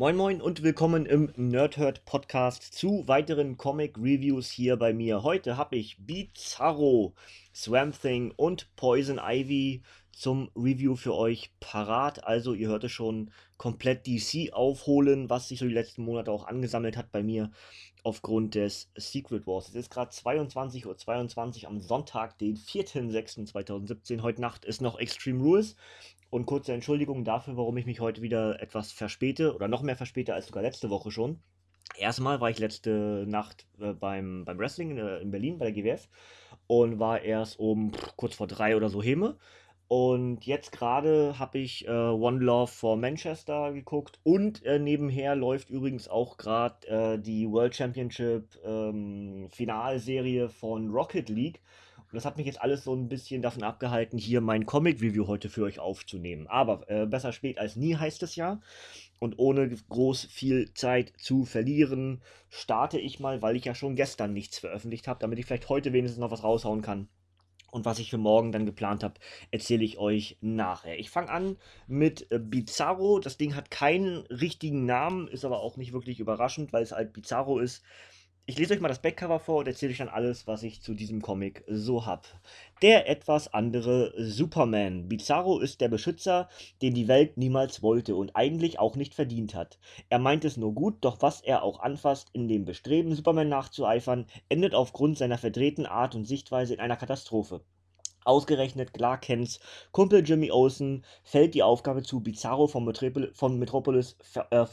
Moin Moin und willkommen im Nerdhurt Podcast zu weiteren Comic Reviews hier bei mir. Heute habe ich Bizarro, Swamp Thing und Poison Ivy zum Review für euch parat. Also ihr hört es schon, komplett DC aufholen, was sich so die letzten Monate auch angesammelt hat bei mir aufgrund des Secret Wars. Es ist gerade 22.22 Uhr 22 am Sonntag, den 4.6.2017. Heute Nacht ist noch Extreme Rules. Und kurze Entschuldigung dafür, warum ich mich heute wieder etwas verspäte oder noch mehr verspäte als sogar letzte Woche schon. Erstmal war ich letzte Nacht äh, beim, beim Wrestling in, äh, in, Berlin bei der GWF und war erst um pff, kurz vor drei oder so Heme. Und jetzt gerade habe ich äh, One Love for Manchester geguckt und äh, nebenher läuft übrigens auch gerade äh, die World Championship ähm, Finalserie von Rocket League. Das hat mich jetzt alles so ein bisschen davon abgehalten, hier mein Comic-Review heute für euch aufzunehmen. Aber äh, besser spät als nie heißt es ja. Und ohne groß viel Zeit zu verlieren, starte ich mal, weil ich ja schon gestern nichts veröffentlicht habe, damit ich vielleicht heute wenigstens noch was raushauen kann. Und was ich für morgen dann geplant habe, erzähle ich euch nachher. Ich fange an mit äh, Bizarro. Das Ding hat keinen richtigen Namen, ist aber auch nicht wirklich überraschend, weil es halt Bizarro ist. Ich lese euch mal das Backcover vor und erzähle euch dann alles, was ich zu diesem Comic so habe. Der etwas andere Superman. Bizarro ist der Beschützer, den die Welt niemals wollte und eigentlich auch nicht verdient hat. Er meint es nur gut, doch was er auch anfasst, in dem Bestreben, Superman nachzueifern, endet aufgrund seiner verdrehten Art und Sichtweise in einer Katastrophe. Ausgerechnet Clark Kents Kumpel Jimmy Olsen fällt die Aufgabe zu, Bizarro von, Metropol von Metropolis äh.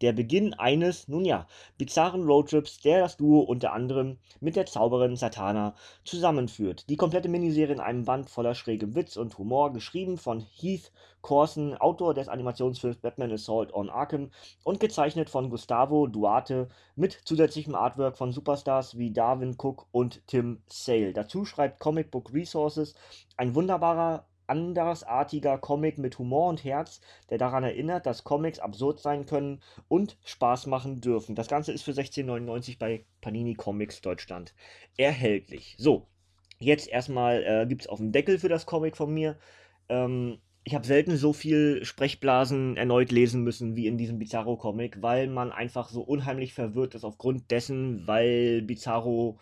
Der Beginn eines, nun ja, bizarren Roadtrips, der das Duo unter anderem mit der Zauberin Satana zusammenführt. Die komplette Miniserie in einem Band voller schrägem Witz und Humor, geschrieben von Heath Corson, Autor des Animationsfilms Batman Assault on Arkham und gezeichnet von Gustavo Duarte mit zusätzlichem Artwork von Superstars wie Darwin Cook und Tim Sale. Dazu schreibt Comic Book Resources ein wunderbarer andersartiger Comic mit Humor und Herz, der daran erinnert, dass Comics absurd sein können und Spaß machen dürfen. Das Ganze ist für 16,99 bei Panini Comics Deutschland erhältlich. So, jetzt erstmal äh, gibt es auf dem Deckel für das Comic von mir. Ähm, ich habe selten so viel Sprechblasen erneut lesen müssen wie in diesem Bizarro-Comic, weil man einfach so unheimlich verwirrt ist aufgrund dessen, weil Bizarro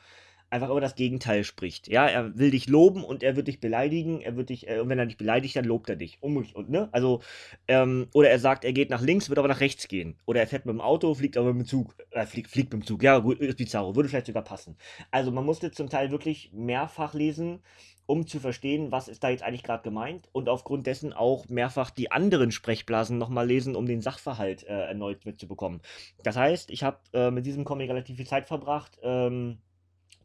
einfach über das Gegenteil spricht. Ja, er will dich loben und er wird dich beleidigen, er wird dich, äh, und wenn er dich beleidigt, dann lobt er dich. Mich und ne? Also, ähm, oder er sagt, er geht nach links, wird aber nach rechts gehen. Oder er fährt mit dem Auto, fliegt aber mit dem Zug. Äh, fliegt, fliegt mit dem Zug. Ja, gut, ist Bizarro, würde vielleicht sogar passen. Also man musste zum Teil wirklich mehrfach lesen, um zu verstehen, was ist da jetzt eigentlich gerade gemeint und aufgrund dessen auch mehrfach die anderen Sprechblasen nochmal lesen, um den Sachverhalt äh, erneut mitzubekommen. Das heißt, ich habe äh, mit diesem Comic relativ viel Zeit verbracht. Ähm,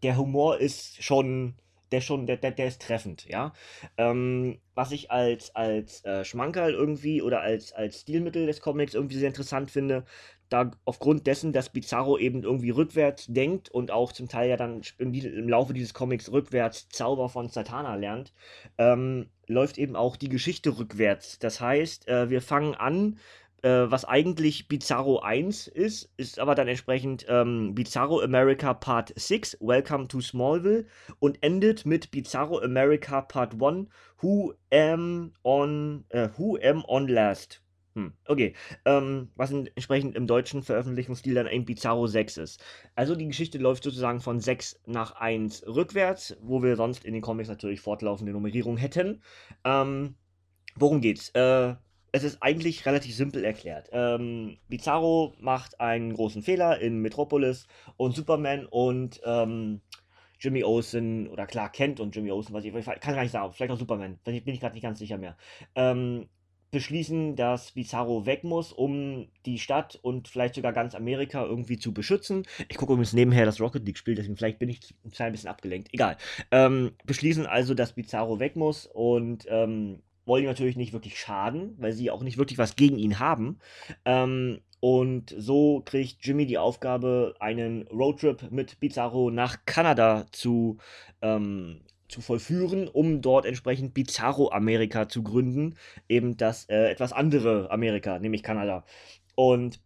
der Humor ist schon, der schon, der, der, der ist treffend, ja. Ähm, was ich als, als äh, Schmankerl irgendwie oder als, als Stilmittel des Comics irgendwie sehr interessant finde, da aufgrund dessen, dass Bizarro eben irgendwie rückwärts denkt und auch zum Teil ja dann im, im Laufe dieses Comics rückwärts Zauber von Satana lernt, ähm, läuft eben auch die Geschichte rückwärts. Das heißt, äh, wir fangen an, äh, was eigentlich Bizarro 1 ist, ist aber dann entsprechend ähm, Bizarro America Part 6, Welcome to Smallville und endet mit Bizarro America Part 1, Who Am On, äh, Who Am On Last. Hm, okay. Ähm, was entsprechend im deutschen Veröffentlichungsstil dann ein Bizarro 6 ist. Also die Geschichte läuft sozusagen von 6 nach 1 rückwärts, wo wir sonst in den Comics natürlich fortlaufende Nummerierung hätten. Ähm, worum geht's? Äh, es ist eigentlich relativ simpel erklärt. Ähm, Bizarro macht einen großen Fehler in Metropolis und Superman und ähm, Jimmy Olsen oder Clark Kent und Jimmy Olsen, was ich, ich kann gar nicht sagen, vielleicht auch Superman, bin ich gerade nicht ganz sicher mehr. Ähm, beschließen, dass Bizarro weg muss, um die Stadt und vielleicht sogar ganz Amerika irgendwie zu beschützen. Ich gucke übrigens nebenher das Rocket League Spiel, deswegen vielleicht bin ich ein klein bisschen abgelenkt. Egal. Ähm, beschließen also, dass Bizarro weg muss und ähm, wollen ihm natürlich nicht wirklich schaden, weil sie auch nicht wirklich was gegen ihn haben. Ähm, und so kriegt Jimmy die Aufgabe, einen Roadtrip mit Bizarro nach Kanada zu ähm, zu vollführen, um dort entsprechend Bizarro Amerika zu gründen, eben das äh, etwas andere Amerika, nämlich Kanada. Und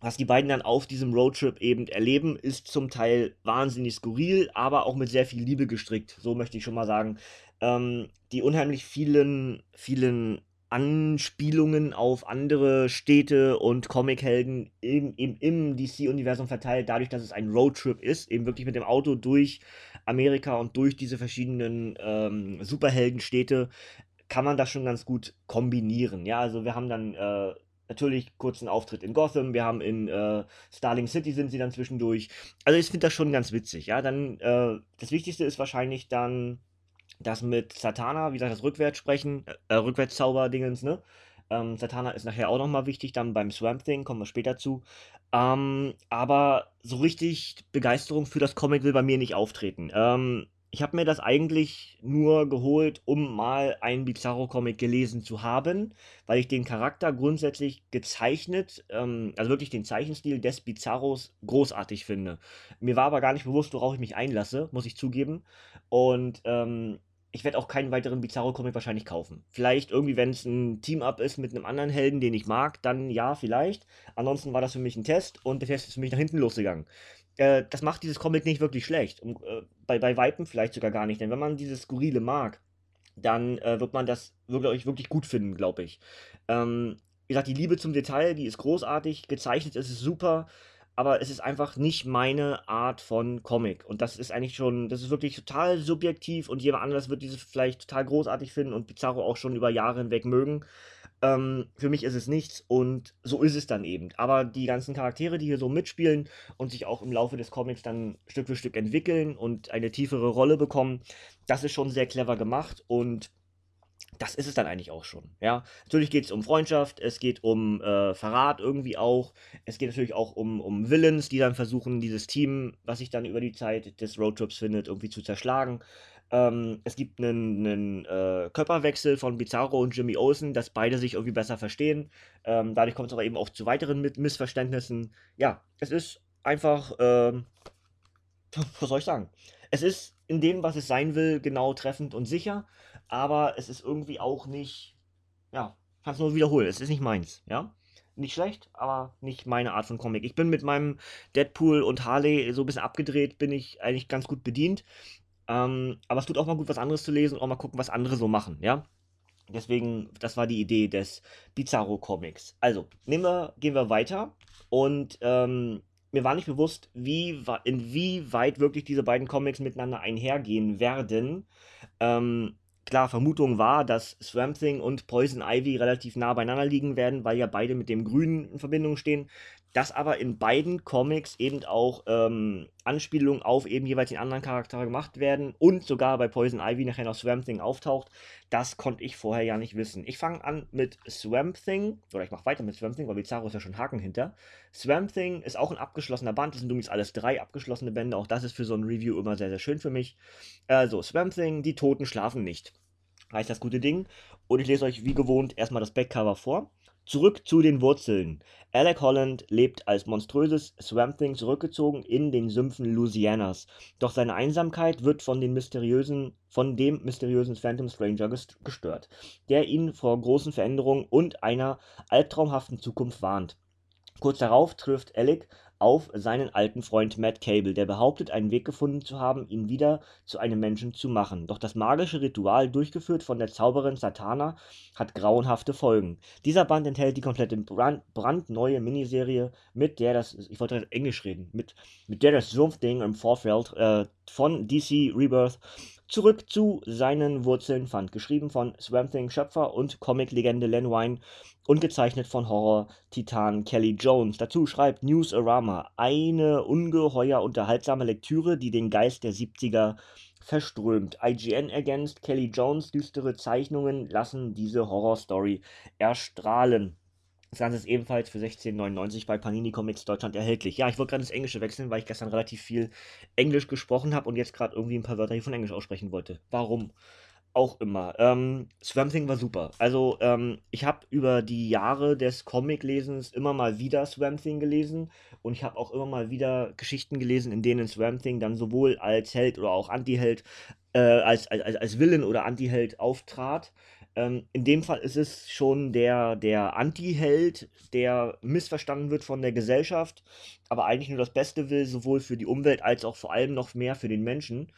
was die beiden dann auf diesem Roadtrip eben erleben, ist zum Teil wahnsinnig skurril, aber auch mit sehr viel Liebe gestrickt, so möchte ich schon mal sagen. Ähm, die unheimlich vielen, vielen Anspielungen auf andere Städte und Comichelden eben, eben im DC-Universum verteilt, dadurch, dass es ein Roadtrip ist, eben wirklich mit dem Auto durch Amerika und durch diese verschiedenen ähm, Superheldenstädte, kann man das schon ganz gut kombinieren. Ja, also wir haben dann äh, natürlich kurzen Auftritt in Gotham, wir haben in äh, Starling City sind sie dann zwischendurch. Also ich finde das schon ganz witzig. Ja, dann äh, das Wichtigste ist wahrscheinlich dann das mit Satana, wie gesagt, das Rückwärtssprechen, äh, Rückwärtszauber-Dingens, ne? Ähm, Satana ist nachher auch nochmal wichtig, dann beim Swamp Thing, kommen wir später zu. Ähm, aber so richtig Begeisterung für das Comic will bei mir nicht auftreten. Ähm, ich habe mir das eigentlich nur geholt, um mal einen Bizarro-Comic gelesen zu haben, weil ich den Charakter grundsätzlich gezeichnet, ähm, also wirklich den Zeichenstil des Bizarros großartig finde. Mir war aber gar nicht bewusst, worauf ich mich einlasse, muss ich zugeben. Und ähm, ich werde auch keinen weiteren Bizarro-Comic wahrscheinlich kaufen. Vielleicht irgendwie, wenn es ein Team-Up ist mit einem anderen Helden, den ich mag, dann ja, vielleicht. Ansonsten war das für mich ein Test und der Test ist für mich nach hinten losgegangen. Äh, das macht dieses Comic nicht wirklich schlecht. Um, äh, bei, bei Weitem vielleicht sogar gar nicht. Denn wenn man dieses Skurrile mag, dann äh, wird man das wirklich, wirklich gut finden, glaube ich. Ähm, wie gesagt, die Liebe zum Detail, die ist großartig, gezeichnet ist es super aber es ist einfach nicht meine Art von Comic. Und das ist eigentlich schon, das ist wirklich total subjektiv und jemand anderes wird dieses vielleicht total großartig finden und Pizarro auch schon über Jahre hinweg mögen. Ähm, für mich ist es nichts und so ist es dann eben. Aber die ganzen Charaktere, die hier so mitspielen und sich auch im Laufe des Comics dann Stück für Stück entwickeln und eine tiefere Rolle bekommen, das ist schon sehr clever gemacht und das ist es dann eigentlich auch schon. Ja, natürlich geht es um Freundschaft, es geht um äh, Verrat irgendwie auch, es geht natürlich auch um, um Villains, die dann versuchen, dieses Team, was sich dann über die Zeit des Roadtrips findet, irgendwie zu zerschlagen. Ähm, es gibt einen, einen äh, Körperwechsel von Bizarro und Jimmy Olsen, dass beide sich irgendwie besser verstehen. Ähm, dadurch kommt es aber eben auch zu weiteren Missverständnissen. Ja, es ist einfach, ähm, was soll ich sagen? Es ist in dem, was es sein will, genau treffend und sicher aber es ist irgendwie auch nicht, ja, kann es nur wiederholen, es ist nicht meins, ja. Nicht schlecht, aber nicht meine Art von Comic. Ich bin mit meinem Deadpool und Harley so ein bisschen abgedreht, bin ich eigentlich ganz gut bedient. Ähm, aber es tut auch mal gut, was anderes zu lesen und auch mal gucken, was andere so machen, ja. Deswegen, das war die Idee des Bizarro Comics. Also, nehmen wir, gehen wir weiter und ähm, mir war nicht bewusst, wie, inwieweit wirklich diese beiden Comics miteinander einhergehen werden. Ähm, klar, Vermutung war, dass Swamp Thing und Poison Ivy relativ nah beieinander liegen werden, weil ja beide mit dem Grünen in Verbindung stehen. Dass aber in beiden Comics eben auch ähm, Anspielungen auf eben jeweils den anderen Charakter gemacht werden und sogar bei Poison Ivy nachher noch Swamp Thing auftaucht, das konnte ich vorher ja nicht wissen. Ich fange an mit Swamp Thing, oder ich mache weiter mit Swamp Thing, weil Bizarro ist ja schon Haken hinter. Swamp Thing ist auch ein abgeschlossener Band, das sind übrigens alles drei abgeschlossene Bände, auch das ist für so ein Review immer sehr, sehr schön für mich. Also, Swamp Thing, die Toten schlafen nicht heißt das gute Ding. Und ich lese euch wie gewohnt erstmal das Backcover vor. Zurück zu den Wurzeln. Alec Holland lebt als monströses Swamp Thing zurückgezogen in den Sümpfen Louisianas. Doch seine Einsamkeit wird von, den mysteriösen, von dem mysteriösen Phantom Stranger gestört, der ihn vor großen Veränderungen und einer albtraumhaften Zukunft warnt. Kurz darauf trifft Alec auf seinen alten Freund Matt Cable, der behauptet, einen Weg gefunden zu haben, ihn wieder zu einem Menschen zu machen. Doch das magische Ritual, durchgeführt von der Zauberin Satana, hat grauenhafte Folgen. Dieser Band enthält die komplette brand, brandneue Miniserie, mit der das, ich wollte Englisch reden, mit, mit der das Sumpf-Ding im Vorfeld äh, von DC Rebirth zurück zu seinen Wurzeln fand. Geschrieben von Swamp Thing Schöpfer und Comic-Legende Len Wein und gezeichnet von Horror-Titan Kelly Jones. Dazu schreibt Newsarama eine ungeheuer unterhaltsame Lektüre, die den Geist der 70er verströmt. IGN ergänzt, Kelly Jones düstere Zeichnungen lassen diese Horrorstory erstrahlen. Das Ganze ist ebenfalls für 16,99 bei Panini Comics Deutschland erhältlich. Ja, ich wollte gerade ins Englische wechseln, weil ich gestern relativ viel Englisch gesprochen habe und jetzt gerade irgendwie ein paar Wörter hier von Englisch aussprechen wollte. Warum? Auch immer. Ähm, Swamp Thing war super. Also, ähm, ich habe über die Jahre des Comic-Lesens immer mal wieder Swamp Thing gelesen und ich habe auch immer mal wieder Geschichten gelesen, in denen Swamp Thing dann sowohl als Held oder auch Anti-Held, äh, als, als, als Villain oder Anti-Held auftrat. Ähm, in dem Fall ist es schon der, der Anti-Held, der missverstanden wird von der Gesellschaft, aber eigentlich nur das Beste will, sowohl für die Umwelt als auch vor allem noch mehr für den Menschen.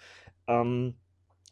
Ähm,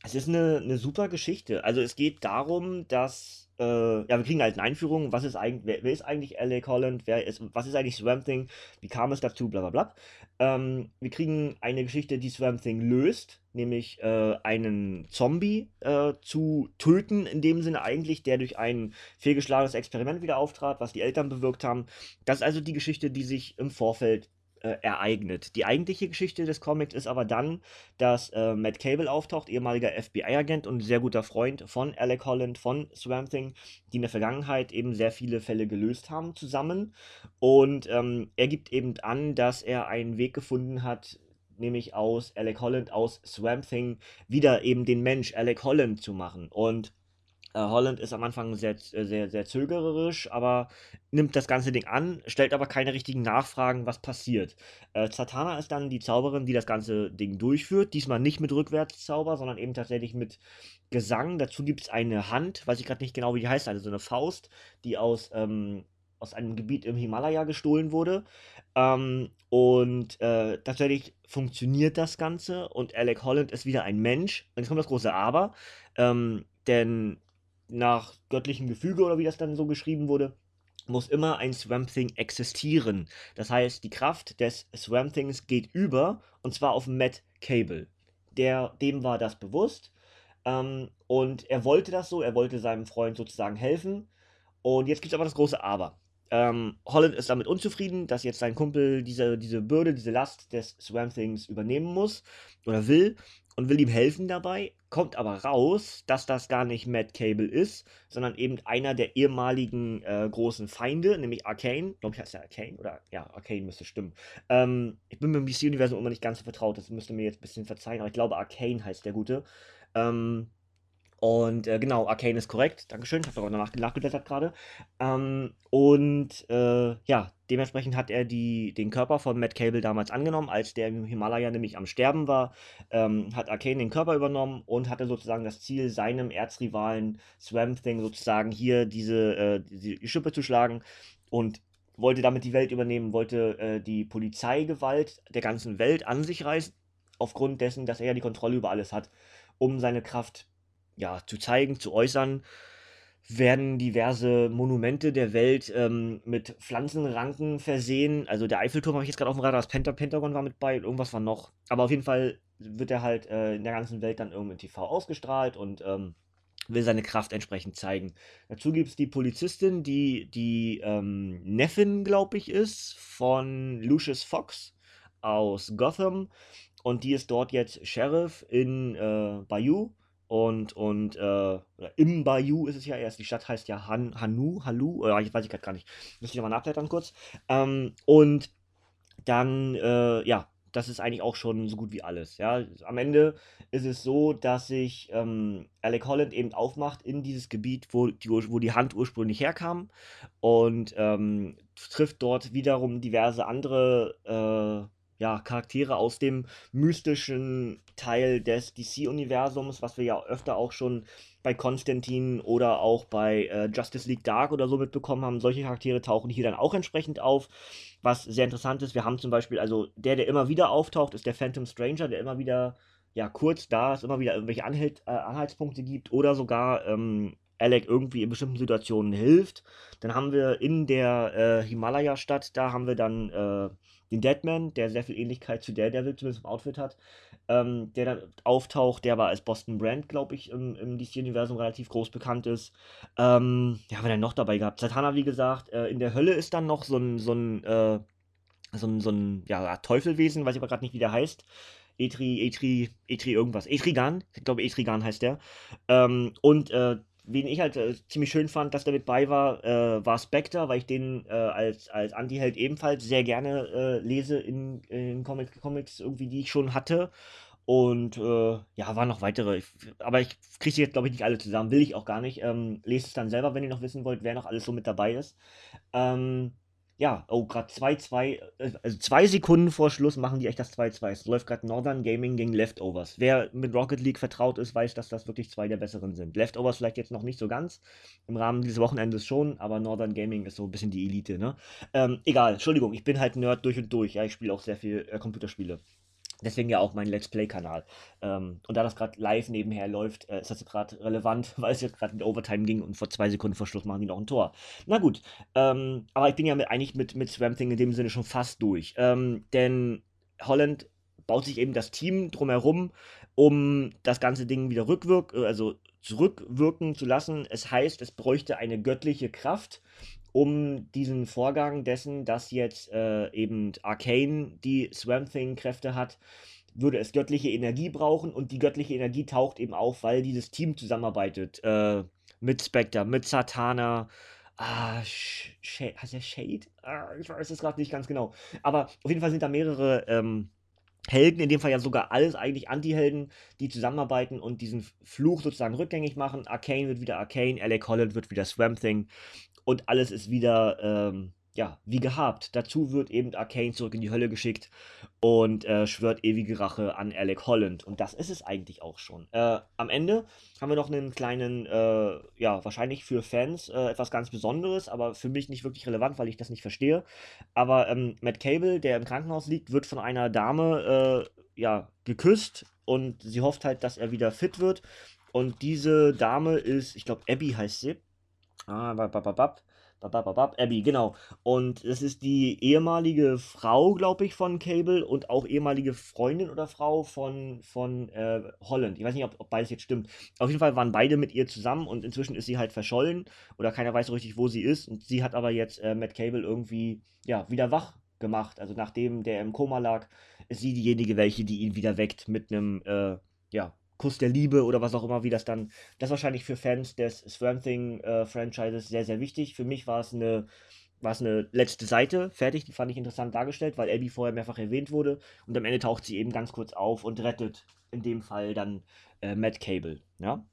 es ist eine, eine super Geschichte. Also es geht darum, dass äh, ja, wir kriegen halt eine Einführung, was ist eigentlich, wer, wer ist eigentlich L.A. Holland, wer ist, was ist eigentlich Swamp Thing, wie kam es dazu, bla bla bla. Ähm, wir kriegen eine Geschichte, die Swamp Thing löst, nämlich äh, einen Zombie äh, zu töten, in dem Sinne eigentlich, der durch ein fehlgeschlagenes Experiment wieder auftrat, was die Eltern bewirkt haben. Das ist also die Geschichte, die sich im Vorfeld äh, ereignet. Die eigentliche Geschichte des Comics ist aber dann, dass äh, Matt Cable auftaucht, ehemaliger FBI-Agent und sehr guter Freund von Alec Holland, von Swamp Thing, die in der Vergangenheit eben sehr viele Fälle gelöst haben zusammen. Und ähm, er gibt eben an, dass er einen Weg gefunden hat, nämlich aus Alec Holland, aus Swamp Thing, wieder eben den Mensch Alec Holland zu machen. Und Holland ist am Anfang sehr, äh, sehr, sehr zögererisch, aber nimmt das ganze Ding an, stellt aber keine richtigen Nachfragen, was passiert. Äh, Zatanna ist dann die Zauberin, die das ganze Ding durchführt. Diesmal nicht mit Rückwärtszauber, sondern eben tatsächlich mit Gesang. Dazu gibt es eine Hand, weiß ich gerade nicht genau, wie die heißt, also so eine Faust, die aus, ähm, aus einem Gebiet im Himalaya gestohlen wurde. Ähm, und äh, tatsächlich funktioniert das Ganze und Alec Holland ist wieder ein Mensch. Und jetzt kommt das große Aber. Ähm, denn nach göttlichem Gefüge oder wie das dann so geschrieben wurde, muss immer ein Swamp Thing existieren. Das heißt, die Kraft des Swamp Things geht über und zwar auf Matt Cable. Der, dem war das bewusst ähm, und er wollte das so, er wollte seinem Freund sozusagen helfen. Und jetzt gibt es aber das große Aber. Ähm, Holland ist damit unzufrieden, dass jetzt sein Kumpel diese, diese Bürde, diese Last des Swamp Things übernehmen muss oder will und will ihm helfen dabei, kommt aber raus, dass das gar nicht Matt Cable ist, sondern eben einer der ehemaligen äh, großen Feinde, nämlich Arcane. Glaube ich, heißt der Arcane oder ja, Arcane müsste stimmen. Ähm, ich bin mit dem DC-Universum immer nicht ganz so vertraut, das müsste mir jetzt ein bisschen verzeihen, aber ich glaube, Arcane heißt der Gute. Ähm, und äh, genau, Arcane ist korrekt. Dankeschön. Ich habe aber danach nachgeblättert gerade. Ähm, und äh, ja, dementsprechend hat er die, den Körper von Matt Cable damals angenommen, als der im Himalaya nämlich am Sterben war. Ähm, hat Arcane den Körper übernommen und hatte sozusagen das Ziel, seinem Erzrivalen Swamp Thing sozusagen hier diese, äh, diese Schippe zu schlagen. Und wollte damit die Welt übernehmen, wollte äh, die Polizeigewalt der ganzen Welt an sich reißen, aufgrund dessen, dass er ja die Kontrolle über alles hat, um seine Kraft ja, zu zeigen, zu äußern, werden diverse Monumente der Welt ähm, mit Pflanzenranken versehen. Also der Eiffelturm habe ich jetzt gerade auf dem Radar, das Penta Pentagon war mit bei, irgendwas war noch. Aber auf jeden Fall wird er halt äh, in der ganzen Welt dann irgendwie im TV ausgestrahlt und ähm, will seine Kraft entsprechend zeigen. Dazu gibt es die Polizistin, die die ähm, Neffin, glaube ich, ist, von Lucius Fox aus Gotham. Und die ist dort jetzt Sheriff in äh, Bayou und, und äh, im Bayou ist es ja erst, die Stadt heißt ja Han, Hanu, Halu, oder ich weiß ich gerade gar nicht. Müsste ich nochmal nachblättern kurz. Ähm, und dann, äh, ja, das ist eigentlich auch schon so gut wie alles. Ja, am Ende ist es so, dass sich ähm, Alec Holland eben aufmacht in dieses Gebiet, wo die, wo die Hand ursprünglich herkam und ähm, trifft dort wiederum diverse andere äh, ja, Charaktere aus dem mystischen Teil des DC-Universums, was wir ja öfter auch schon bei Konstantin oder auch bei äh, Justice League Dark oder so mitbekommen haben. Solche Charaktere tauchen hier dann auch entsprechend auf, was sehr interessant ist. Wir haben zum Beispiel, also der, der immer wieder auftaucht, ist der Phantom Stranger, der immer wieder ja, kurz da ist, immer wieder irgendwelche Anhalt, äh, Anhaltspunkte gibt oder sogar ähm, Alec irgendwie in bestimmten Situationen hilft. Dann haben wir in der äh, Himalaya-Stadt, da haben wir dann äh, den Deadman, der sehr viel Ähnlichkeit zu Daredevil zumindest im Outfit hat, ähm, der dann auftaucht, der aber als Boston Brand, glaube ich, im, im DC-Universum relativ groß bekannt ist. Ähm, ja, haben wir dann noch dabei gehabt? Satana, wie gesagt, äh, in der Hölle ist dann noch so ein, so ein, äh, so ein, so ein ja, Teufelwesen, weiß ich aber gerade nicht, wie der heißt. Etri, Etri, Etri irgendwas. Etrigan, ich glaube Etrigan heißt der. Ähm, und äh, wen ich halt äh, ziemlich schön fand, dass der mit bei war, äh, war Spectre, weil ich den äh, als, als Anti-Held ebenfalls sehr gerne äh, lese in, in Comic, Comics, irgendwie, die ich schon hatte. Und äh, ja, waren noch weitere. Ich, aber ich kriege sie jetzt, glaube ich, nicht alle zusammen. Will ich auch gar nicht. Ähm, lest es dann selber, wenn ihr noch wissen wollt, wer noch alles so mit dabei ist. Ähm, ja, oh, gerade 2-2, äh, also zwei Sekunden vor Schluss machen die echt das 2-2. Es läuft gerade Northern Gaming gegen Leftovers. Wer mit Rocket League vertraut ist, weiß, dass das wirklich zwei der besseren sind. Leftovers vielleicht jetzt noch nicht so ganz, im Rahmen dieses Wochenendes schon, aber Northern Gaming ist so ein bisschen die Elite, ne? Ähm, egal, Entschuldigung, ich bin halt Nerd durch und durch. Ja, ich spiele auch sehr viel äh, Computerspiele. Deswegen ja auch mein Let's Play-Kanal. Ähm, und da das gerade live nebenher läuft, äh, ist das gerade relevant, weil es jetzt gerade in Overtime ging und vor zwei Sekunden vor Schluss machen die noch ein Tor. Na gut, ähm, aber ich bin ja mit, eigentlich mit, mit Swamp Thing in dem Sinne schon fast durch. Ähm, denn Holland baut sich eben das Team drumherum, um das ganze Ding wieder rückwirk äh, also zurückwirken zu lassen. Es heißt, es bräuchte eine göttliche Kraft, um diesen Vorgang dessen, dass jetzt äh, eben Arcane die Swamp Thing-Kräfte hat, würde es göttliche Energie brauchen und die göttliche Energie taucht eben auf, weil dieses Team zusammenarbeitet. Äh, mit Spectre, mit Satana. Ah, Sh Sh heißt der Shade? Ah, ich weiß es gerade nicht ganz genau. Aber auf jeden Fall sind da mehrere ähm, Helden, in dem Fall ja sogar alles eigentlich Anti-Helden, die zusammenarbeiten und diesen Fluch sozusagen rückgängig machen. Arcane wird wieder Arcane, Alec Holland wird wieder Swamp Thing und alles ist wieder, ähm, ja, wie gehabt. Dazu wird eben Arcane zurück in die Hölle geschickt und äh, schwört ewige Rache an Alec Holland. Und das ist es eigentlich auch schon. Äh, am Ende haben wir noch einen kleinen, äh, ja, wahrscheinlich für Fans äh, etwas ganz Besonderes, aber für mich nicht wirklich relevant, weil ich das nicht verstehe. Aber ähm, Matt Cable, der im Krankenhaus liegt, wird von einer Dame, äh, ja, geküsst und sie hofft halt, dass er wieder fit wird. Und diese Dame ist, ich glaube, Abby heißt sie. Ah, bababab. Bababab, Abby, genau. Und das ist die ehemalige Frau, glaube ich, von Cable und auch ehemalige Freundin oder Frau von, von äh, Holland. Ich weiß nicht, ob, ob beides jetzt stimmt. Auf jeden Fall waren beide mit ihr zusammen und inzwischen ist sie halt verschollen oder keiner weiß so richtig, wo sie ist. Und sie hat aber jetzt äh, Matt Cable irgendwie, ja, wieder wach gemacht. Also nachdem der im Koma lag, ist sie diejenige, welche, die ihn wieder weckt mit einem, äh, ja, Kuss der Liebe oder was auch immer, wie das dann, das ist wahrscheinlich für Fans des Swamp Thing äh, Franchises sehr, sehr wichtig. Für mich war es eine, war es eine letzte Seite, fertig, die fand ich interessant dargestellt, weil Abby vorher mehrfach erwähnt wurde und am Ende taucht sie eben ganz kurz auf und rettet in dem Fall dann äh, Matt Cable, ja.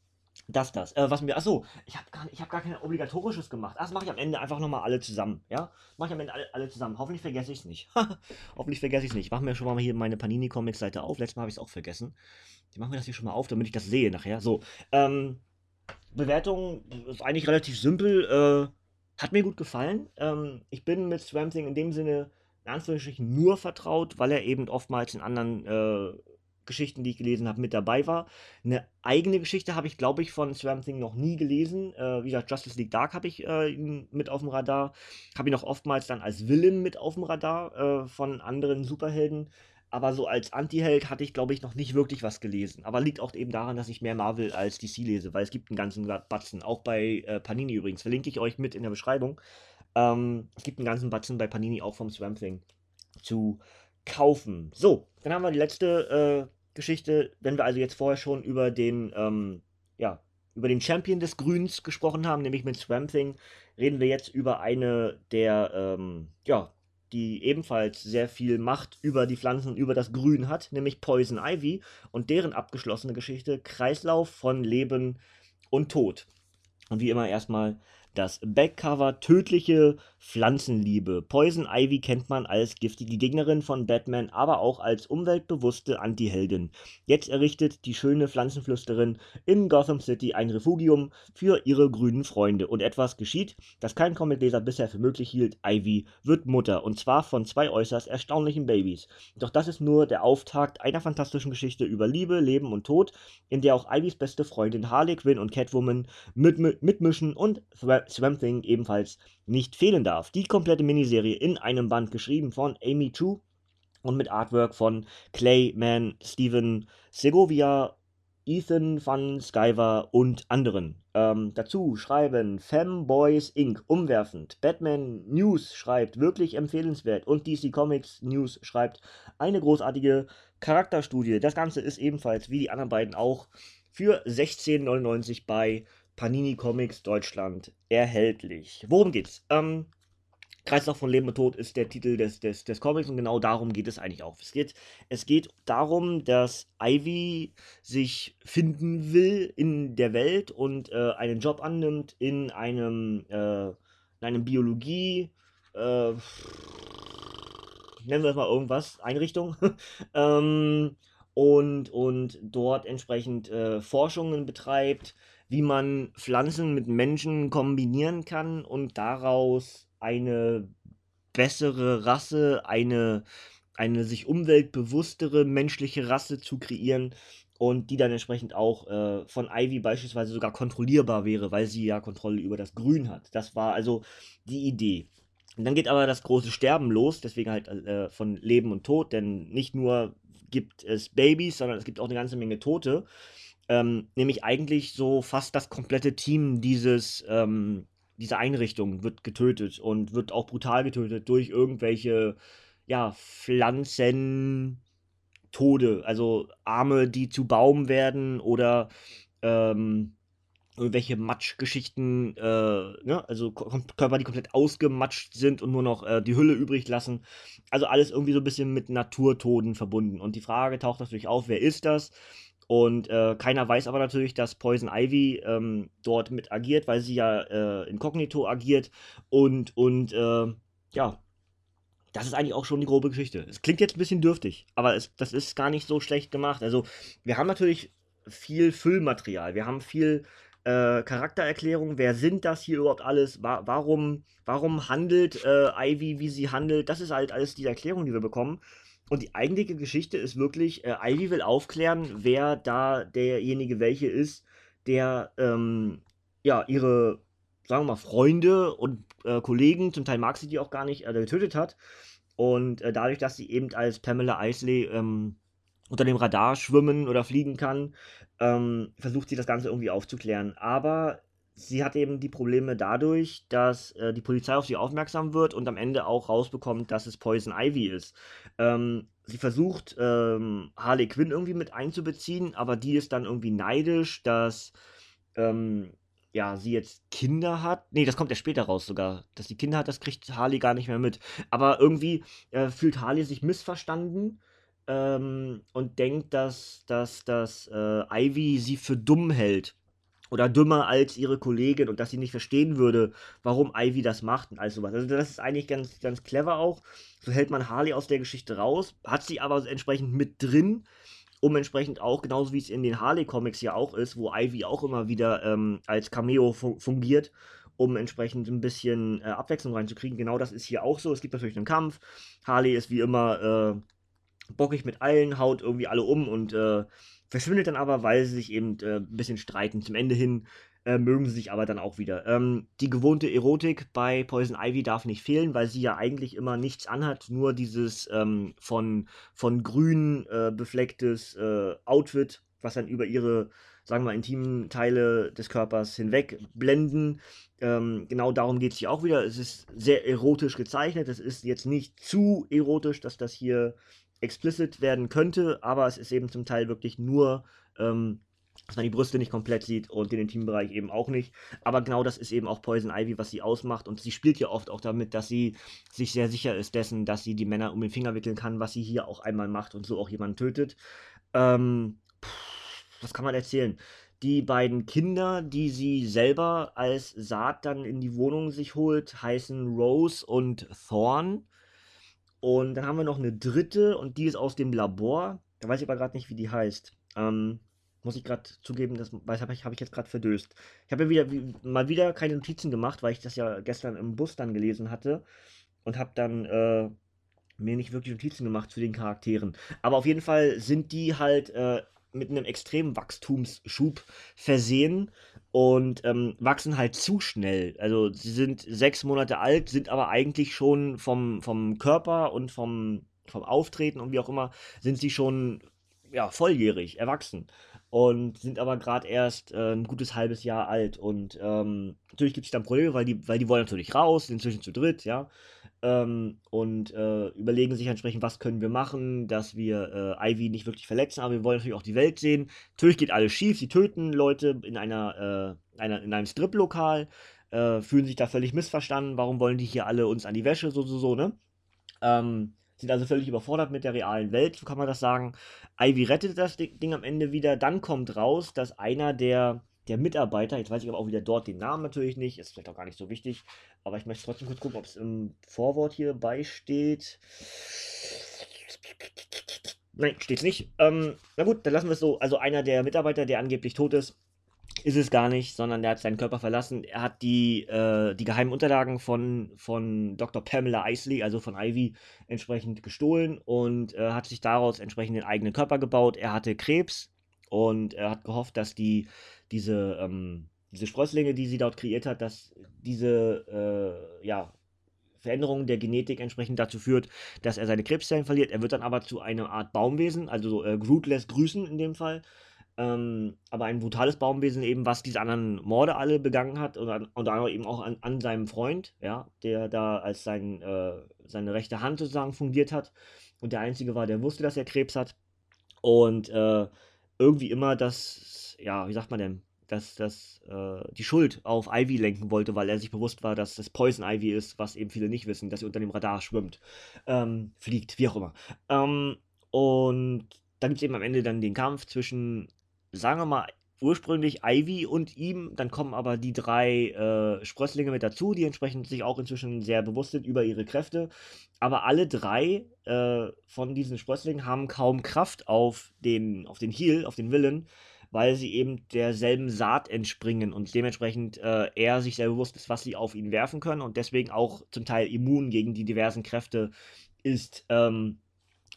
Das, das. Äh, was mir, achso, ich habe gar, hab gar kein obligatorisches gemacht. Das mache ich am Ende einfach nochmal alle zusammen. Ja? Mache ich am Ende alle, alle zusammen. Hoffentlich vergesse ich es nicht. Hoffentlich vergesse ich es nicht. Ich mache mir schon mal hier meine Panini-Comics-Seite auf. Letztes Mal habe ich es auch vergessen. Ich mache mir das hier schon mal auf, damit ich das sehe nachher. So. Ähm, Bewertung ist eigentlich relativ simpel. Äh, hat mir gut gefallen. Ähm, ich bin mit Swamp Thing in dem Sinne in Anführungsstrichen nur vertraut, weil er eben oftmals in anderen äh, Geschichten, die ich gelesen habe, mit dabei war. Eine eigene Geschichte habe ich, glaube ich, von Swamp Thing noch nie gelesen. Äh, wie gesagt, Justice League Dark habe ich äh, mit auf dem Radar. Habe ihn auch oftmals dann als Villain mit auf dem Radar äh, von anderen Superhelden. Aber so als Anti-Held hatte ich, glaube ich, noch nicht wirklich was gelesen. Aber liegt auch eben daran, dass ich mehr Marvel als DC lese, weil es gibt einen ganzen Batzen. Auch bei äh, Panini übrigens. Verlinke ich euch mit in der Beschreibung. Ähm, es gibt einen ganzen Batzen bei Panini auch vom Swamp Thing zu kaufen. So, dann haben wir die letzte äh, Geschichte, wenn wir also jetzt vorher schon über den, ähm, ja, über den Champion des Grüns gesprochen haben, nämlich mit Swamp Thing, reden wir jetzt über eine der, ähm, ja, die ebenfalls sehr viel Macht über die Pflanzen und über das Grün hat, nämlich Poison Ivy und deren abgeschlossene Geschichte Kreislauf von Leben und Tod. Und wie immer erstmal das Backcover Tödliche Pflanzenliebe. Poison Ivy kennt man als giftige Gegnerin von Batman, aber auch als umweltbewusste Antiheldin. Jetzt errichtet die schöne Pflanzenflüsterin in Gotham City ein Refugium für ihre grünen Freunde. Und etwas geschieht, das kein Comicleser bisher für möglich hielt. Ivy wird Mutter und zwar von zwei äußerst erstaunlichen Babys. Doch das ist nur der Auftakt einer fantastischen Geschichte über Liebe, Leben und Tod, in der auch Ivys beste Freundin Harley Quinn und Catwoman mit, mit, mitmischen und Swamp Thing ebenfalls nicht fehlen darf. Die komplette Miniserie in einem Band geschrieben von Amy Chu und mit Artwork von Clay Mann, Steven Segovia, Ethan van Skyver und anderen. Ähm, dazu schreiben Femboys Inc. umwerfend, Batman News schreibt wirklich empfehlenswert und DC Comics News schreibt eine großartige Charakterstudie. Das Ganze ist ebenfalls wie die anderen beiden auch für 16,99 bei Panini Comics Deutschland erhältlich. Worum geht's? Ähm, Kreislauf von Leben und Tod ist der Titel des, des, des Comics und genau darum geht es eigentlich auch. Es geht, es geht darum, dass Ivy sich finden will in der Welt und äh, einen Job annimmt in einem, äh, in einem Biologie, äh, nennen wir es mal irgendwas, Einrichtung, ähm, und, und dort entsprechend äh, Forschungen betreibt, wie man Pflanzen mit Menschen kombinieren kann und daraus eine bessere Rasse, eine, eine sich umweltbewusstere menschliche Rasse zu kreieren und die dann entsprechend auch äh, von Ivy beispielsweise sogar kontrollierbar wäre, weil sie ja Kontrolle über das Grün hat. Das war also die Idee. Und dann geht aber das große Sterben los, deswegen halt äh, von Leben und Tod, denn nicht nur gibt es Babys, sondern es gibt auch eine ganze Menge Tote. Ähm, nämlich eigentlich so fast das komplette Team dieses, ähm, dieser Einrichtung wird getötet und wird auch brutal getötet durch irgendwelche, ja, Pflanzen. Tode, also Arme, die zu Baum werden oder ähm, irgendwelche Matschgeschichten, äh, ne? also Körper, die komplett ausgematscht sind und nur noch äh, die Hülle übrig lassen. Also alles irgendwie so ein bisschen mit Naturtoden verbunden. Und die Frage taucht natürlich auf, wer ist das? Und äh, keiner weiß aber natürlich, dass Poison Ivy ähm, dort mit agiert, weil sie ja äh, inkognito agiert. Und, und äh, ja, das ist eigentlich auch schon die grobe Geschichte. Es klingt jetzt ein bisschen dürftig, aber es, das ist gar nicht so schlecht gemacht. Also, wir haben natürlich viel Füllmaterial. Wir haben viel äh, Charaktererklärung, wer sind das hier überhaupt alles, Wa warum, warum handelt äh, Ivy, wie sie handelt, das ist halt alles die Erklärung, die wir bekommen. Und die eigentliche Geschichte ist wirklich, äh, Ivy will aufklären, wer da derjenige welche ist, der ähm, ja ihre, sagen wir mal, Freunde und äh, Kollegen, zum Teil mag sie die auch gar nicht, äh, getötet hat. Und äh, dadurch, dass sie eben als Pamela Isley ähm, unter dem Radar schwimmen oder fliegen kann, ähm, versucht sie das Ganze irgendwie aufzuklären. Aber sie hat eben die Probleme dadurch, dass äh, die Polizei auf sie aufmerksam wird und am Ende auch rausbekommt, dass es Poison Ivy ist. Ähm, sie versucht, ähm, Harley Quinn irgendwie mit einzubeziehen, aber die ist dann irgendwie neidisch, dass ähm, ja, sie jetzt Kinder hat. Nee, das kommt ja später raus sogar. Dass sie Kinder hat, das kriegt Harley gar nicht mehr mit. Aber irgendwie äh, fühlt Harley sich missverstanden ähm, und denkt, dass, dass, dass äh, Ivy sie für dumm hält. Oder dümmer als ihre Kollegin und dass sie nicht verstehen würde, warum Ivy das macht und all sowas. Also das ist eigentlich ganz, ganz clever auch. So hält man Harley aus der Geschichte raus, hat sie aber entsprechend mit drin, um entsprechend auch, genauso wie es in den Harley-Comics ja auch ist, wo Ivy auch immer wieder ähm, als Cameo fu fungiert, um entsprechend ein bisschen äh, Abwechslung reinzukriegen. Genau das ist hier auch so. Es gibt natürlich einen Kampf. Harley ist wie immer äh, bockig mit allen, haut irgendwie alle um und äh, verschwindet dann aber, weil sie sich eben äh, ein bisschen streiten. Zum Ende hin äh, mögen sie sich aber dann auch wieder. Ähm, die gewohnte Erotik bei Poison Ivy darf nicht fehlen, weil sie ja eigentlich immer nichts anhat, nur dieses ähm, von, von grün äh, beflecktes äh, Outfit, was dann über ihre, sagen wir, intimen Teile des Körpers hinweg blenden. Ähm, genau darum geht es hier auch wieder. Es ist sehr erotisch gezeichnet. Es ist jetzt nicht zu erotisch, dass das hier explicit werden könnte, aber es ist eben zum Teil wirklich nur, ähm, dass man die Brüste nicht komplett sieht und den Intimbereich eben auch nicht. Aber genau das ist eben auch Poison Ivy, was sie ausmacht. Und sie spielt ja oft auch damit, dass sie sich sehr sicher ist dessen, dass sie die Männer um den Finger wickeln kann, was sie hier auch einmal macht und so auch jemanden tötet. Ähm, was kann man erzählen? Die beiden Kinder, die sie selber als Saat dann in die Wohnung sich holt, heißen Rose und Thorn. Und dann haben wir noch eine dritte und die ist aus dem Labor. Da weiß ich aber gerade nicht, wie die heißt. Ähm, muss ich gerade zugeben, das habe ich, hab ich jetzt gerade verdöst. Ich habe ja wieder, wie, mal wieder keine Notizen gemacht, weil ich das ja gestern im Bus dann gelesen hatte und habe dann äh, mir nicht wirklich Notizen gemacht zu den Charakteren. Aber auf jeden Fall sind die halt äh, mit einem extremen Wachstumsschub versehen und ähm, wachsen halt zu schnell. Also sie sind sechs Monate alt, sind aber eigentlich schon vom, vom Körper und vom, vom Auftreten und wie auch immer, sind sie schon ja, volljährig, erwachsen. Und sind aber gerade erst äh, ein gutes halbes Jahr alt. Und ähm, natürlich gibt es dann Probleme, weil die, weil die wollen natürlich raus, sind inzwischen zu dritt, ja ähm, und äh, überlegen sich entsprechend, was können wir machen, dass wir äh, Ivy nicht wirklich verletzen, aber wir wollen natürlich auch die Welt sehen. Natürlich geht alles schief, sie töten Leute in einer, äh, einer in einem Strip-Lokal, äh, fühlen sich da völlig missverstanden, warum wollen die hier alle uns an die Wäsche, so, so, so, ne? Ähm, sind also völlig überfordert mit der realen Welt, so kann man das sagen. Ivy rettet das Ding am Ende wieder, dann kommt raus, dass einer der der Mitarbeiter, jetzt weiß ich aber auch wieder dort den Namen natürlich nicht, ist vielleicht auch gar nicht so wichtig, aber ich möchte trotzdem kurz gucken, ob es im Vorwort hier beisteht. Nein, steht es nicht. Ähm, na gut, dann lassen wir es so. Also einer der Mitarbeiter, der angeblich tot ist, ist es gar nicht, sondern er hat seinen Körper verlassen. Er hat die, äh, die geheimen Unterlagen von, von Dr. Pamela Isley, also von Ivy, entsprechend gestohlen und äh, hat sich daraus entsprechend den eigenen Körper gebaut. Er hatte Krebs und er hat gehofft, dass die, diese, ähm, diese Sprösslinge, die sie dort kreiert hat, dass diese äh, ja, Veränderung der Genetik entsprechend dazu führt, dass er seine Krebszellen verliert. Er wird dann aber zu einer Art Baumwesen, also äh, Groot lässt grüßen in dem Fall. Ähm, aber ein brutales Baumwesen eben, was diese anderen Morde alle begangen hat, und unter anderem eben auch an, an, seinem Freund, ja, der da als sein, äh, seine rechte Hand sozusagen fungiert hat und der Einzige war, der wusste, dass er Krebs hat und äh, irgendwie immer das, ja, wie sagt man denn, dass das äh, die Schuld auf Ivy lenken wollte, weil er sich bewusst war, dass das Poison Ivy ist, was eben viele nicht wissen, dass sie unter dem Radar schwimmt, ähm, fliegt, wie auch immer. Ähm, und dann gibt es eben am Ende dann den Kampf zwischen sagen wir mal, ursprünglich Ivy und ihm, dann kommen aber die drei äh, Sprösslinge mit dazu, die entsprechend sich auch inzwischen sehr bewusst sind über ihre Kräfte. Aber alle drei äh, von diesen Sprösslingen haben kaum Kraft auf den, auf den Heal, auf den Willen, weil sie eben derselben Saat entspringen und dementsprechend äh, er sich sehr bewusst ist, was sie auf ihn werfen können und deswegen auch zum Teil immun gegen die diversen Kräfte ist. Ähm,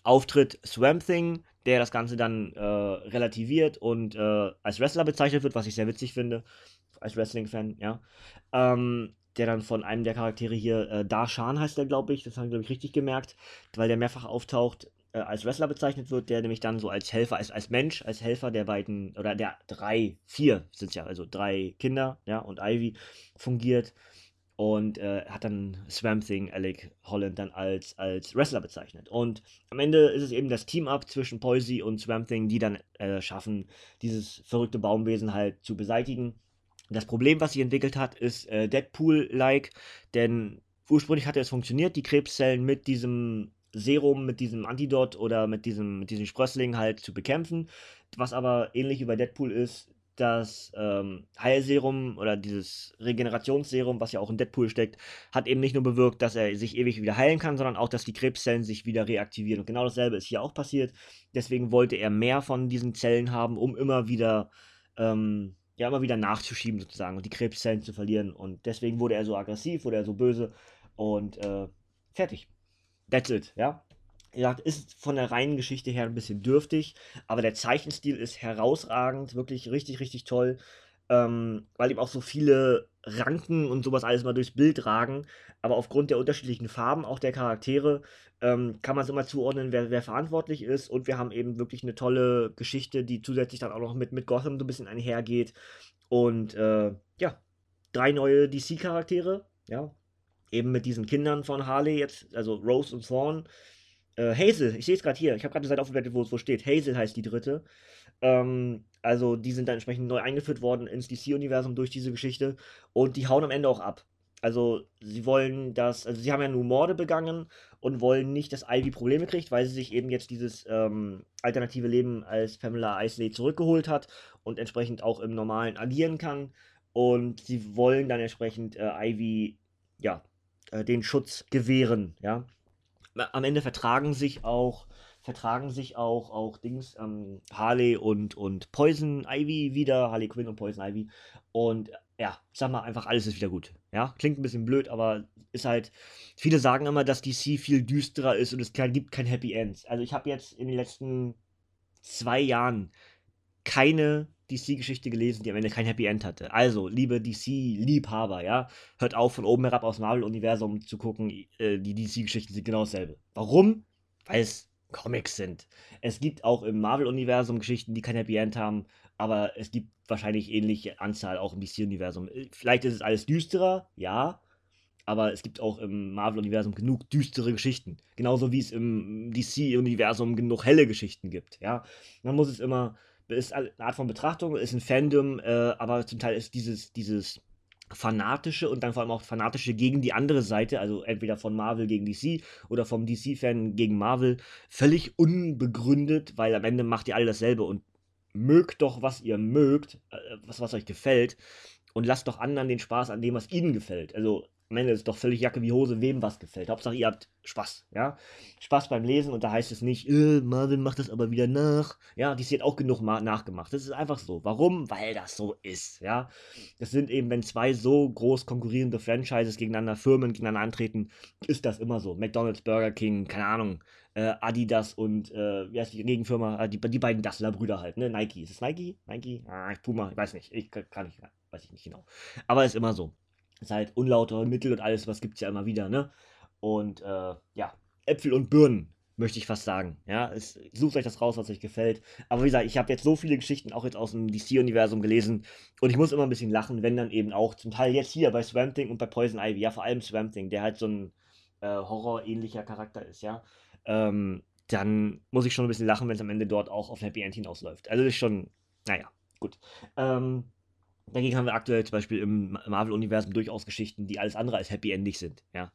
Auftritt Swamp Thing, der das Ganze dann äh, relativiert und äh, als Wrestler bezeichnet wird, was ich sehr witzig finde, als Wrestling-Fan, ja. Ähm, der dann von einem der Charaktere hier, äh, Darshan heißt der, glaube ich, das haben wir, glaube ich, richtig gemerkt, weil der mehrfach auftaucht, äh, als Wrestler bezeichnet wird, der nämlich dann so als Helfer, als, als Mensch, als Helfer der beiden, oder der drei, vier sind es ja, also drei Kinder, ja, und Ivy fungiert und äh, hat dann Swamp Thing, Alec Holland, dann als, als Wrestler bezeichnet. Und am Ende ist es eben das Team-Up zwischen Poisey und Swamp Thing, die dann äh, schaffen, dieses verrückte Baumwesen halt zu beseitigen. Das Problem, was sich entwickelt hat, ist äh, Deadpool-like, denn ursprünglich hatte es funktioniert, die Krebszellen mit diesem Serum, mit diesem Antidot oder mit diesem, mit diesem Sprössling halt zu bekämpfen. Was aber ähnlich wie bei Deadpool ist, das ähm, Heilserum oder dieses Regenerationsserum, was ja auch in Deadpool steckt, hat eben nicht nur bewirkt, dass er sich ewig wieder heilen kann, sondern auch, dass die Krebszellen sich wieder reaktivieren. Und genau dasselbe ist hier auch passiert. Deswegen wollte er mehr von diesen Zellen haben, um immer wieder, ähm, ja, immer wieder nachzuschieben sozusagen und die Krebszellen zu verlieren. Und deswegen wurde er so aggressiv, wurde er so böse und äh, fertig. That's it, ja gesagt, ist von der reinen Geschichte her ein bisschen dürftig, aber der Zeichenstil ist herausragend, wirklich richtig, richtig toll, ähm, weil ihm auch so viele Ranken und sowas alles mal durchs Bild ragen, aber aufgrund der unterschiedlichen Farben auch der Charaktere ähm, kann man es immer zuordnen, wer, wer verantwortlich ist und wir haben eben wirklich eine tolle Geschichte, die zusätzlich dann auch noch mit, mit Gotham so ein bisschen einhergeht und äh, ja, drei neue DC-Charaktere, ja, eben mit diesen Kindern von Harley jetzt, also Rose und Thorn, äh, Hazel, ich sehe es gerade hier. Ich habe gerade eine Seite aufgewertet, wo es wo steht. Hazel heißt die dritte. Ähm, also die sind dann entsprechend neu eingeführt worden ins DC-Universum durch diese Geschichte und die hauen am Ende auch ab. Also sie wollen das, also sie haben ja nur Morde begangen und wollen nicht, dass Ivy Probleme kriegt, weil sie sich eben jetzt dieses ähm, alternative Leben als Pamela Isley zurückgeholt hat und entsprechend auch im Normalen agieren kann. Und sie wollen dann entsprechend äh, Ivy, ja, äh, den Schutz gewähren, ja am Ende vertragen sich auch vertragen sich auch, auch Dings, ähm, Harley und, und Poison Ivy wieder, Harley Quinn und Poison Ivy. Und ja, sag mal einfach, alles ist wieder gut. Ja, klingt ein bisschen blöd, aber ist halt, viele sagen immer, dass DC viel düsterer ist und es gibt kein Happy End. Also ich habe jetzt in den letzten zwei Jahren keine DC-Geschichte gelesen, die am Ende kein Happy End hatte. Also, liebe DC-Liebhaber, ja, hört auf, von oben herab aus Marvel-Universum zu gucken. Äh, die DC-Geschichten sind genau dasselbe. Warum? Weil es Comics sind. Es gibt auch im Marvel-Universum Geschichten, die kein Happy End haben, aber es gibt wahrscheinlich ähnliche Anzahl auch im DC-Universum. Äh, vielleicht ist es alles düsterer, ja, aber es gibt auch im Marvel-Universum genug düstere Geschichten. Genauso wie es im DC-Universum genug helle Geschichten gibt, ja. Man muss es immer ist eine Art von Betrachtung, ist ein Fandom, äh, aber zum Teil ist dieses, dieses fanatische und dann vor allem auch fanatische gegen die andere Seite, also entweder von Marvel gegen DC oder vom DC-Fan gegen Marvel, völlig unbegründet, weil am Ende macht ihr alle dasselbe und mögt doch, was ihr mögt, äh, was, was euch gefällt und lasst doch anderen den Spaß an dem, was ihnen gefällt. Also am Ende ist doch völlig Jacke wie Hose, wem was gefällt. Hauptsache, ihr habt Spaß, ja. Spaß beim Lesen und da heißt es nicht, äh, Marvin macht das aber wieder nach. Ja, die wird auch genug nachgemacht. Das ist einfach so. Warum? Weil das so ist, ja. Das sind eben, wenn zwei so groß konkurrierende Franchises gegeneinander, Firmen gegeneinander antreten, ist das immer so. McDonalds, Burger King, keine Ahnung, äh, Adidas und, äh, wie heißt die Gegenfirma? Äh, die, die beiden Dassler-Brüder halt, ne? Nike. Ist es Nike? Nike? Ah, Puma, ich weiß nicht. Ich kann nicht, weiß ich nicht genau. Aber ist immer so ist halt unlautere Mittel und alles, was gibt es ja immer wieder, ne? Und äh, ja, Äpfel und Birnen, möchte ich fast sagen. Ja, es, sucht euch das raus, was euch gefällt. Aber wie gesagt, ich habe jetzt so viele Geschichten auch jetzt aus dem DC-Universum gelesen und ich muss immer ein bisschen lachen, wenn dann eben auch zum Teil jetzt hier bei Swamp Thing und bei Poison Ivy, ja, vor allem Swamp Thing, der halt so ein äh, Horror-ähnlicher Charakter ist, ja. Ähm, dann muss ich schon ein bisschen lachen, wenn es am Ende dort auch auf Happy End hinausläuft. Also das ist schon, naja, gut. Ähm, Dagegen haben wir aktuell zum Beispiel im Marvel-Universum durchaus Geschichten, die alles andere als happy-endig sind, ja.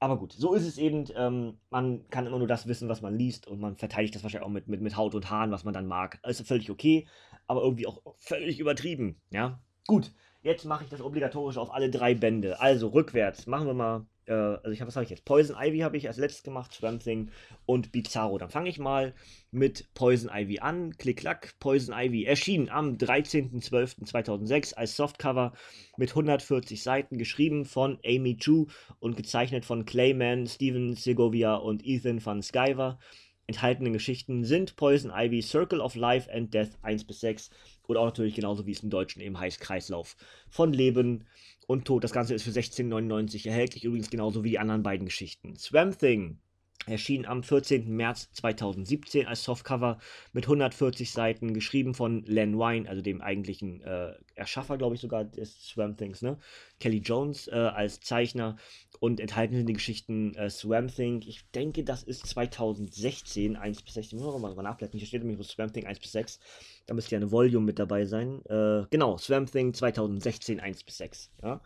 Aber gut, so ist es eben. Ähm, man kann immer nur das wissen, was man liest und man verteidigt das wahrscheinlich auch mit, mit, mit Haut und Haaren, was man dann mag. Also völlig okay, aber irgendwie auch völlig übertrieben, ja. Gut, jetzt mache ich das obligatorisch auf alle drei Bände. Also rückwärts machen wir mal äh, also ich habe, was habe ich jetzt? Poison Ivy habe ich als letztes gemacht, Swamp Thing und Bizarro. Dann fange ich mal mit Poison Ivy an. Klick-Klack, Poison Ivy erschien am 13.12.2006 als Softcover mit 140 Seiten, geschrieben von Amy Chu und gezeichnet von Clayman, Steven Segovia und Ethan van Skyver. Enthaltene Geschichten sind Poison Ivy, Circle of Life and Death 1 bis 6 oder auch natürlich genauso wie es im Deutschen eben heißt, Kreislauf von Leben und Tod. Das Ganze ist für 16,99 erhältlich, übrigens genauso wie die anderen beiden Geschichten. Swamp Thing erschien am 14. März 2017 als Softcover mit 140 Seiten, geschrieben von Len Wein, also dem eigentlichen äh, Erschaffer, glaube ich sogar, des Swamp Things, ne? Kelly Jones äh, als Zeichner und enthalten sind die Geschichten äh, Swamp Thing. Ich denke, das ist 2016, 1 bis 16. Muss mal nachblättern. Hier steht nämlich Swamp Thing 1 bis 6. Da müsste ja eine Volume mit dabei sein. Äh, genau, Swamp Thing 2016, 1 bis 6. Ja.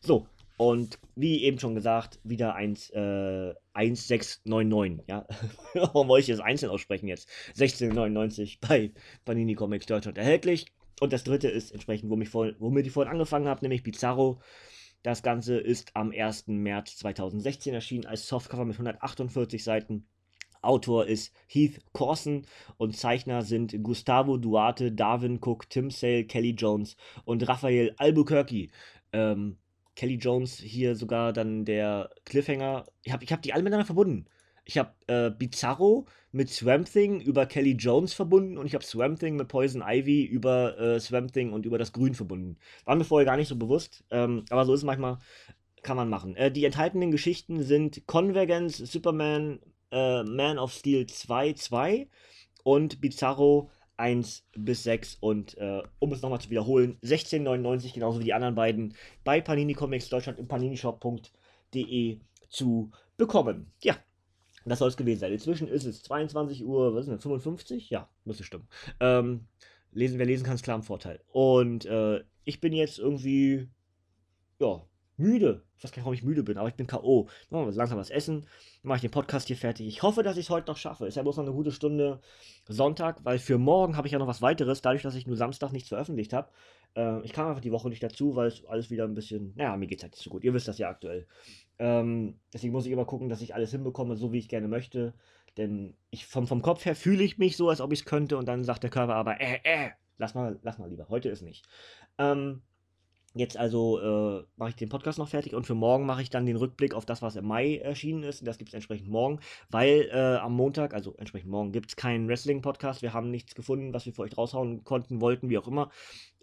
So, und wie eben schon gesagt, wieder 1, äh, 1699, ja. Warum wollte ich das einzeln aussprechen jetzt? 1699 bei Panini Comics Deutschland erhältlich. Und das dritte ist entsprechend, womit ich, vor, womit ich vorhin angefangen habe, nämlich Bizarro. Das Ganze ist am 1. März 2016 erschienen als Softcover mit 148 Seiten. Autor ist Heath Corson und Zeichner sind Gustavo Duarte, Darwin Cook, Tim Sale, Kelly Jones und Raphael Albuquerque. Ähm, Kelly Jones hier sogar dann der Cliffhanger. Ich habe ich hab die alle miteinander verbunden. Ich habe äh, Bizarro mit Swamp Thing über Kelly Jones verbunden und ich habe Swamp Thing mit Poison Ivy über äh, Swamp Thing und über das Grün verbunden. War mir vorher gar nicht so bewusst, ähm, aber so ist es manchmal, kann man machen. Äh, die enthaltenen Geschichten sind Convergence, Superman, äh, Man of Steel 2, 2 und Bizarro 1 bis 6 und äh, um es nochmal zu wiederholen, 16,99 genauso wie die anderen beiden bei Panini Comics Deutschland im paninishop.de zu bekommen. Ja, das soll es gewesen sein. Inzwischen ist es 22 Uhr, was ist denn, 55? Ja, müsste stimmen. Ähm, lesen, wer lesen kann, ist klar im Vorteil. Und äh, ich bin jetzt irgendwie, ja, müde. Ich weiß gar nicht, warum ich müde bin, aber ich bin K.O. Machen wir langsam was essen. Mache ich den Podcast hier fertig. Ich hoffe, dass ich es heute noch schaffe. Ist ja bloß noch eine gute Stunde Sonntag, weil für morgen habe ich ja noch was weiteres, dadurch, dass ich nur Samstag nichts veröffentlicht habe. Äh, ich kam einfach die Woche nicht dazu, weil es alles wieder ein bisschen. Naja, mir geht es halt nicht so gut. Ihr wisst das ja aktuell. Ähm, deswegen muss ich immer gucken, dass ich alles hinbekomme, so wie ich gerne möchte. Denn ich, vom, vom Kopf her fühle ich mich so, als ob ich es könnte, und dann sagt der Körper aber, äh, äh, lass mal, lass mal lieber. Heute ist nicht. Ähm, Jetzt also äh, mache ich den Podcast noch fertig und für morgen mache ich dann den Rückblick auf das, was im Mai erschienen ist. Das gibt es entsprechend morgen, weil äh, am Montag, also entsprechend morgen, gibt es keinen Wrestling-Podcast. Wir haben nichts gefunden, was wir für euch raushauen konnten, wollten, wie auch immer.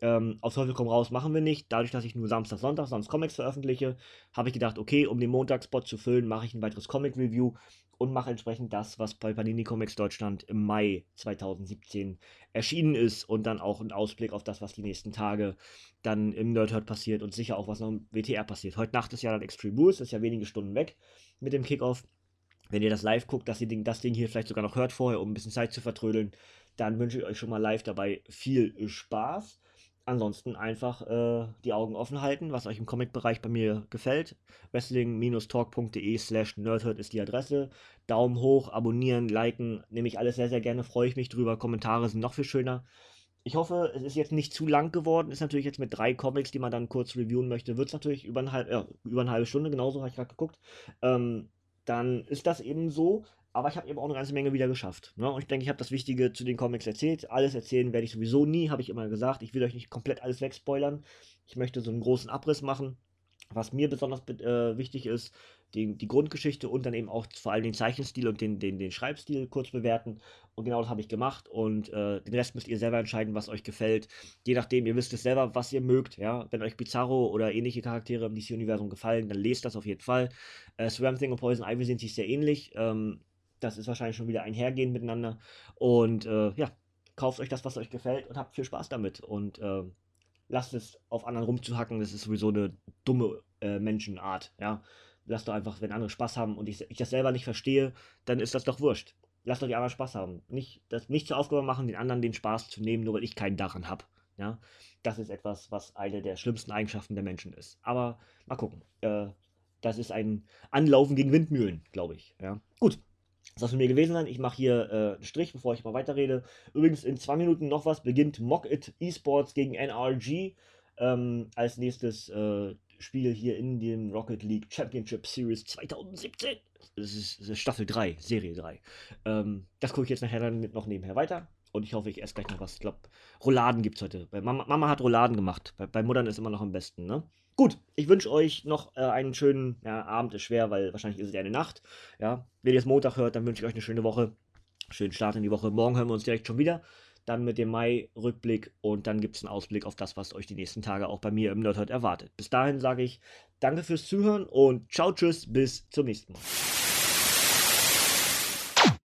Ähm, auf Teufel komm raus machen wir nicht. Dadurch, dass ich nur Samstag, Sonntag sonst Comics veröffentliche, habe ich gedacht, okay, um den Montagsspot zu füllen, mache ich ein weiteres Comic-Review und mache entsprechend das, was bei Panini Comics Deutschland im Mai 2017 erschienen ist und dann auch einen Ausblick auf das, was die nächsten Tage dann im Nerdhurt passiert und sicher auch, was noch im WTR passiert. Heute Nacht ist ja dann Extreme Boost, ist ja wenige Stunden weg mit dem Kickoff. Wenn ihr das live guckt, dass ihr das Ding hier vielleicht sogar noch hört vorher, um ein bisschen Zeit zu vertrödeln, dann wünsche ich euch schon mal live dabei viel Spaß ansonsten einfach äh, die Augen offen halten, was euch im Comic-Bereich bei mir gefällt. Wrestling-talk.de slash nerdhurt ist die Adresse. Daumen hoch, abonnieren, liken, nehme ich alles sehr, sehr gerne, freue ich mich drüber. Kommentare sind noch viel schöner. ich hoffe, es ist jetzt nicht zu lang geworden. Ist natürlich jetzt mit drei Comics, die man dann kurz reviewen möchte, wird es natürlich über eine, halb, ja, über eine halbe Stunde, genauso habe ich gerade geguckt. Ähm, dann ist das eben so. Aber ich habe eben auch eine ganze Menge wieder geschafft. Ne? Und ich denke, ich habe das Wichtige zu den Comics erzählt. Alles erzählen werde ich sowieso nie, habe ich immer gesagt. Ich will euch nicht komplett alles wegspoilern. Ich möchte so einen großen Abriss machen. Was mir besonders äh, wichtig ist, die, die Grundgeschichte und dann eben auch vor allem den Zeichenstil und den, den, den Schreibstil kurz bewerten. Und genau das habe ich gemacht. Und äh, den Rest müsst ihr selber entscheiden, was euch gefällt. Je nachdem, ihr wisst es selber, was ihr mögt. Ja? Wenn euch Bizarro oder ähnliche Charaktere im DC-Universum gefallen, dann lest das auf jeden Fall. Äh, Swamp Thing und Poison Ivy sind sich sehr ähnlich. Ähm, das ist wahrscheinlich schon wieder einhergehend miteinander. Und äh, ja, kauft euch das, was euch gefällt und habt viel Spaß damit. Und äh, lasst es auf anderen rumzuhacken. Das ist sowieso eine dumme äh, Menschenart. Ja, lasst doch einfach, wenn andere Spaß haben und ich, ich das selber nicht verstehe, dann ist das doch wurscht. Lasst doch die anderen Spaß haben. Nicht, das, nicht zur Aufgabe machen, den anderen den Spaß zu nehmen, nur weil ich keinen daran habe. Ja, das ist etwas, was eine der schlimmsten Eigenschaften der Menschen ist. Aber mal gucken. Äh, das ist ein Anlaufen gegen Windmühlen, glaube ich. Ja, gut. Das soll von mir gewesen sein. Ich mache hier äh, einen Strich, bevor ich mal weiterrede. Übrigens, in zwei Minuten noch was beginnt Mock It Esports gegen NRG. Ähm, als nächstes äh, Spiel hier in dem Rocket League Championship Series 2017. Das ist, das ist Staffel 3, Serie 3. Ähm, das gucke ich jetzt nachher dann noch nebenher weiter. Und ich hoffe, ich esse gleich noch was. Ich glaube, Rouladen gibt es heute. Mama, Mama, hat Rouladen gemacht. Bei, bei Muttern ist immer noch am besten, ne? Gut, ich wünsche euch noch äh, einen schönen ja, Abend, ist schwer, weil wahrscheinlich ist es ja eine Nacht. Ja, wenn ihr es Montag hört, dann wünsche ich euch eine schöne Woche. Schönen Start in die Woche. Morgen hören wir uns direkt schon wieder dann mit dem Mai-Rückblick und dann gibt es einen Ausblick auf das, was euch die nächsten Tage auch bei mir im Nerdhurt erwartet. Bis dahin sage ich danke fürs Zuhören und ciao, tschüss, bis zum nächsten Mal.